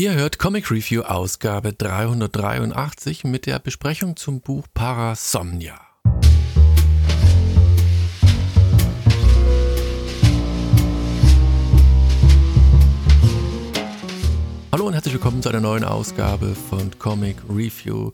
Ihr hört Comic Review Ausgabe 383 mit der Besprechung zum Buch Parasomnia. Hallo und herzlich willkommen zu einer neuen Ausgabe von Comic Review,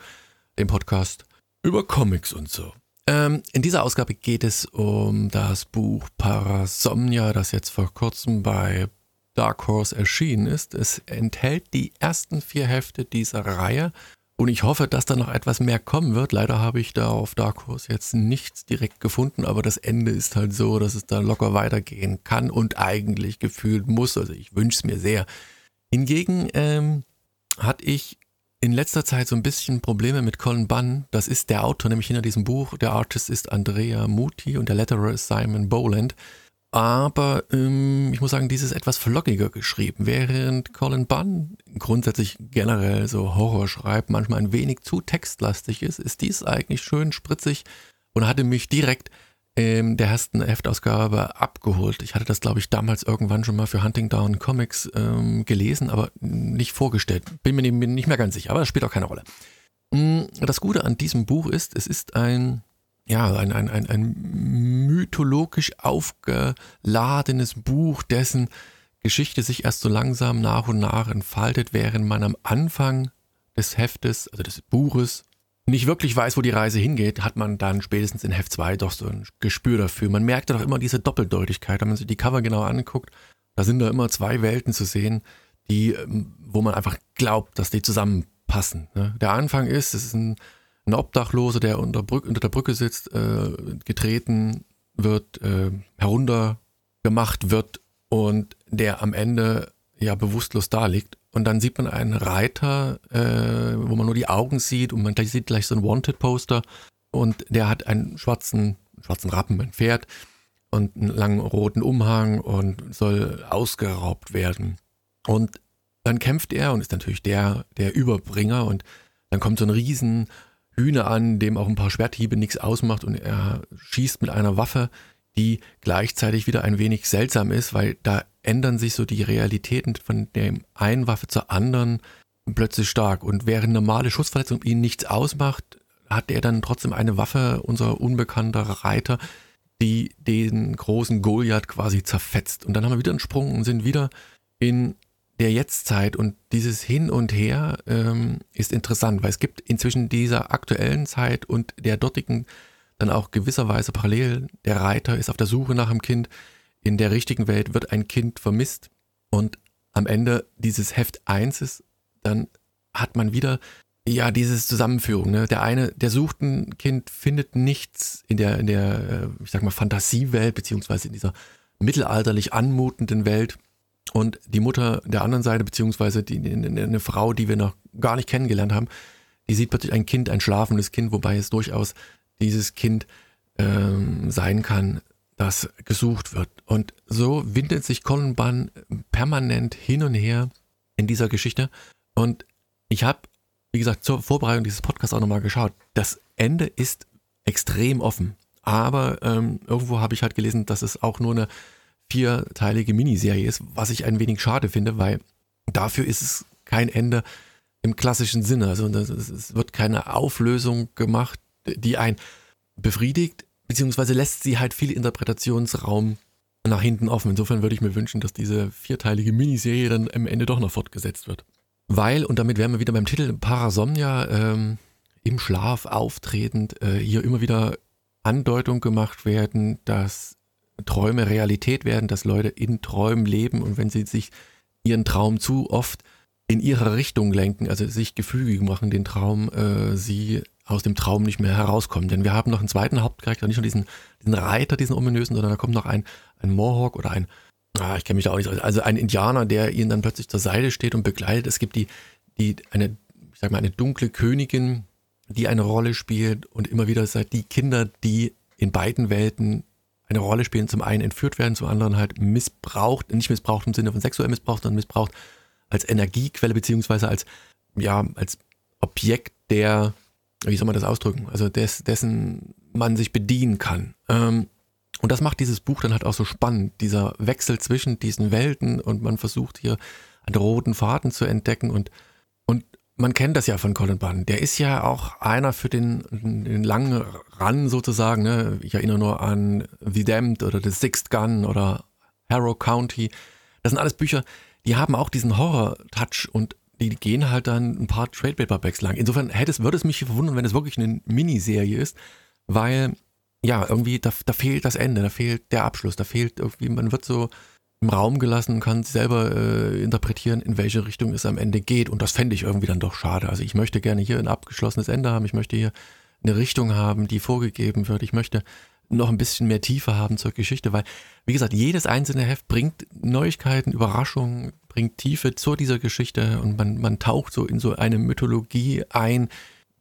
dem Podcast über Comics und so. Ähm, in dieser Ausgabe geht es um das Buch Parasomnia, das jetzt vor kurzem bei Dark Horse erschienen ist. Es enthält die ersten vier Hefte dieser Reihe und ich hoffe, dass da noch etwas mehr kommen wird. Leider habe ich da auf Dark Horse jetzt nichts direkt gefunden, aber das Ende ist halt so, dass es da locker weitergehen kann und eigentlich gefühlt muss. Also ich wünsche es mir sehr. Hingegen ähm, hatte ich in letzter Zeit so ein bisschen Probleme mit Colin Bunn. Das ist der Autor, nämlich hinter diesem Buch. Der Artist ist Andrea Muti und der Letterer ist Simon Boland. Aber ähm, ich muss sagen, dieses etwas flockiger geschrieben. Während Colin Bunn grundsätzlich generell so Horror schreibt, manchmal ein wenig zu textlastig ist, ist dies eigentlich schön spritzig und hatte mich direkt in der ersten Heftausgabe abgeholt. Ich hatte das, glaube ich, damals irgendwann schon mal für Hunting Down Comics ähm, gelesen, aber nicht vorgestellt. Bin mir nicht mehr ganz sicher, aber das spielt auch keine Rolle. Mm, das Gute an diesem Buch ist, es ist ein ja, ein, ein, ein, ein mythologisch aufgeladenes Buch, dessen Geschichte sich erst so langsam nach und nach entfaltet, während man am Anfang des Heftes, also des Buches, nicht wirklich weiß, wo die Reise hingeht, hat man dann spätestens in Heft 2 doch so ein Gespür dafür. Man merkt doch immer diese Doppeldeutigkeit, wenn man sich die Cover genau anguckt, da sind da immer zwei Welten zu sehen, die, ähm, wo man einfach glaubt, dass die zusammenpassen. Ne? Der Anfang ist, es ist ein ein Obdachloser, der unter, Brück, unter der Brücke sitzt, äh, getreten wird, äh, heruntergemacht wird und der am Ende ja bewusstlos da liegt. Und dann sieht man einen Reiter, äh, wo man nur die Augen sieht und man gleich sieht gleich so ein Wanted-Poster und der hat einen schwarzen, schwarzen Rappen, ein Pferd und einen langen roten Umhang und soll ausgeraubt werden. Und dann kämpft er und ist natürlich der, der Überbringer und dann kommt so ein riesen Hühner an, dem auch ein paar Schwerthiebe nichts ausmacht und er schießt mit einer Waffe, die gleichzeitig wieder ein wenig seltsam ist, weil da ändern sich so die Realitäten von der einen Waffe zur anderen plötzlich stark. Und während normale Schussverletzung ihn nichts ausmacht, hat er dann trotzdem eine Waffe, unser unbekannter Reiter, die den großen Goliath quasi zerfetzt. Und dann haben wir wieder einen Sprung und sind wieder in der Jetztzeit und dieses Hin und Her ähm, ist interessant, weil es gibt inzwischen dieser aktuellen Zeit und der dortigen dann auch gewisserweise parallel. Der Reiter ist auf der Suche nach einem Kind. In der richtigen Welt wird ein Kind vermisst und am Ende dieses Heft 1 ist, dann hat man wieder ja dieses Zusammenführung. Ne? Der eine, der sucht ein Kind, findet nichts in der, in der, äh, ich sag mal, Fantasiewelt, beziehungsweise in dieser mittelalterlich anmutenden Welt und die Mutter der anderen Seite, beziehungsweise die, eine Frau, die wir noch gar nicht kennengelernt haben, die sieht plötzlich ein Kind, ein schlafendes Kind, wobei es durchaus dieses Kind ähm, sein kann, das gesucht wird. Und so windet sich Colin Bunn permanent hin und her in dieser Geschichte. Und ich habe, wie gesagt, zur Vorbereitung dieses Podcasts auch nochmal geschaut. Das Ende ist extrem offen. Aber ähm, irgendwo habe ich halt gelesen, dass es auch nur eine vierteilige Miniserie ist, was ich ein wenig schade finde, weil dafür ist es kein Ende im klassischen Sinne. Also es wird keine Auflösung gemacht, die einen befriedigt, beziehungsweise lässt sie halt viel Interpretationsraum nach hinten offen. Insofern würde ich mir wünschen, dass diese vierteilige Miniserie dann am Ende doch noch fortgesetzt wird. Weil, und damit wären wir wieder beim Titel Parasomnia, ähm, im Schlaf auftretend, äh, hier immer wieder Andeutung gemacht werden, dass Träume Realität werden, dass Leute in Träumen leben und wenn sie sich ihren Traum zu oft in ihre Richtung lenken, also sich gefügig machen, den Traum, äh, sie aus dem Traum nicht mehr herauskommen. Denn wir haben noch einen zweiten Hauptcharakter, nicht nur diesen, diesen Reiter, diesen ominösen, sondern da kommt noch ein, ein Mohawk oder ein, ah, ich kenne mich da auch nicht, also ein Indianer, der ihnen dann plötzlich zur Seite steht und begleitet. Es gibt die, die, eine, ich sag mal, eine dunkle Königin, die eine Rolle spielt und immer wieder seit die Kinder, die in beiden Welten eine Rolle spielen. Zum einen entführt werden, zum anderen halt missbraucht, nicht missbraucht im Sinne von sexuell missbraucht, sondern missbraucht als Energiequelle beziehungsweise als, ja, als Objekt der, wie soll man das ausdrücken, also des, dessen man sich bedienen kann. Ähm, und das macht dieses Buch dann halt auch so spannend, dieser Wechsel zwischen diesen Welten und man versucht hier einen roten Faden zu entdecken und, und man kennt das ja von Colin Bunn. Der ist ja auch einer für den, den langen Run sozusagen. Ne? Ich erinnere nur an The Damned oder The Sixth Gun oder Harrow County. Das sind alles Bücher, die haben auch diesen Horror-Touch und die gehen halt dann ein paar Trade Paperbacks lang. Insofern hätte es, würde es mich verwundern, wenn es wirklich eine Miniserie ist, weil ja, irgendwie, da, da fehlt das Ende, da fehlt der Abschluss, da fehlt irgendwie, man wird so im Raum gelassen und kann selber äh, interpretieren, in welche Richtung es am Ende geht. Und das fände ich irgendwie dann doch schade. Also ich möchte gerne hier ein abgeschlossenes Ende haben, ich möchte hier eine Richtung haben, die vorgegeben wird. Ich möchte noch ein bisschen mehr Tiefe haben zur Geschichte, weil, wie gesagt, jedes einzelne Heft bringt Neuigkeiten, Überraschungen, bringt Tiefe zu dieser Geschichte und man, man taucht so in so eine Mythologie ein,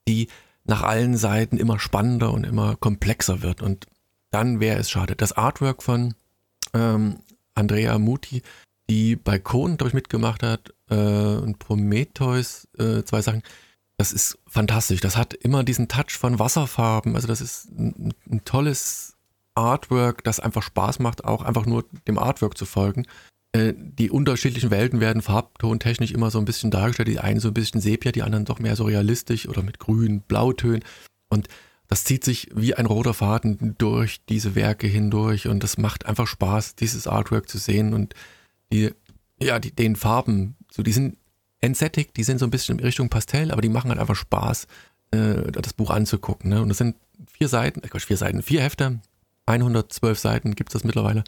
die nach allen Seiten immer spannender und immer komplexer wird. Und dann wäre es schade. Das Artwork von ähm, Andrea Muti, die bei Cohn, glaube ich, mitgemacht hat, äh, und Prometheus, äh, zwei Sachen, das ist fantastisch. Das hat immer diesen Touch von Wasserfarben. Also das ist ein, ein tolles Artwork, das einfach Spaß macht, auch einfach nur dem Artwork zu folgen. Äh, die unterschiedlichen Welten werden farbtontechnisch immer so ein bisschen dargestellt. Die einen so ein bisschen Sepia, die anderen doch mehr so realistisch oder mit grün, blautönen. Und das zieht sich wie ein roter Faden durch diese Werke hindurch und das macht einfach Spaß, dieses Artwork zu sehen und die, ja, die, den Farben, so die sind entsättigt, die sind so ein bisschen in Richtung Pastell, aber die machen halt einfach Spaß, äh, das Buch anzugucken. Ne? Und das sind vier Seiten, äh, vier Seiten, vier Hefte, 112 Seiten gibt es das mittlerweile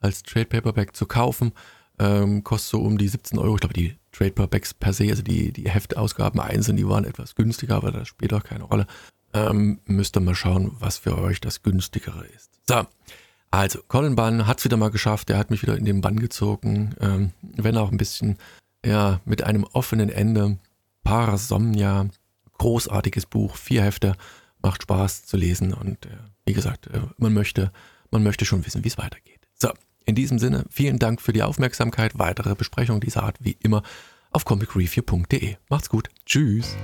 als Trade Paperback zu kaufen. Ähm, kostet so um die 17 Euro. Ich glaube, die Trade Paperbacks per se, also die, die Heftausgaben einzeln, die waren etwas günstiger, aber das spielt auch keine Rolle. Ähm, müsst ihr mal schauen, was für euch das günstigere ist. So, also Colin Bunn hat es wieder mal geschafft. Er hat mich wieder in den Bann gezogen, ähm, wenn auch ein bisschen ja, mit einem offenen Ende. Parasomnia, großartiges Buch, vier Hefte, macht Spaß zu lesen und äh, wie gesagt, äh, man möchte, man möchte schon wissen, wie es weitergeht. So, in diesem Sinne, vielen Dank für die Aufmerksamkeit. Weitere Besprechungen dieser Art wie immer auf comicreview.de. Macht's gut. Tschüss.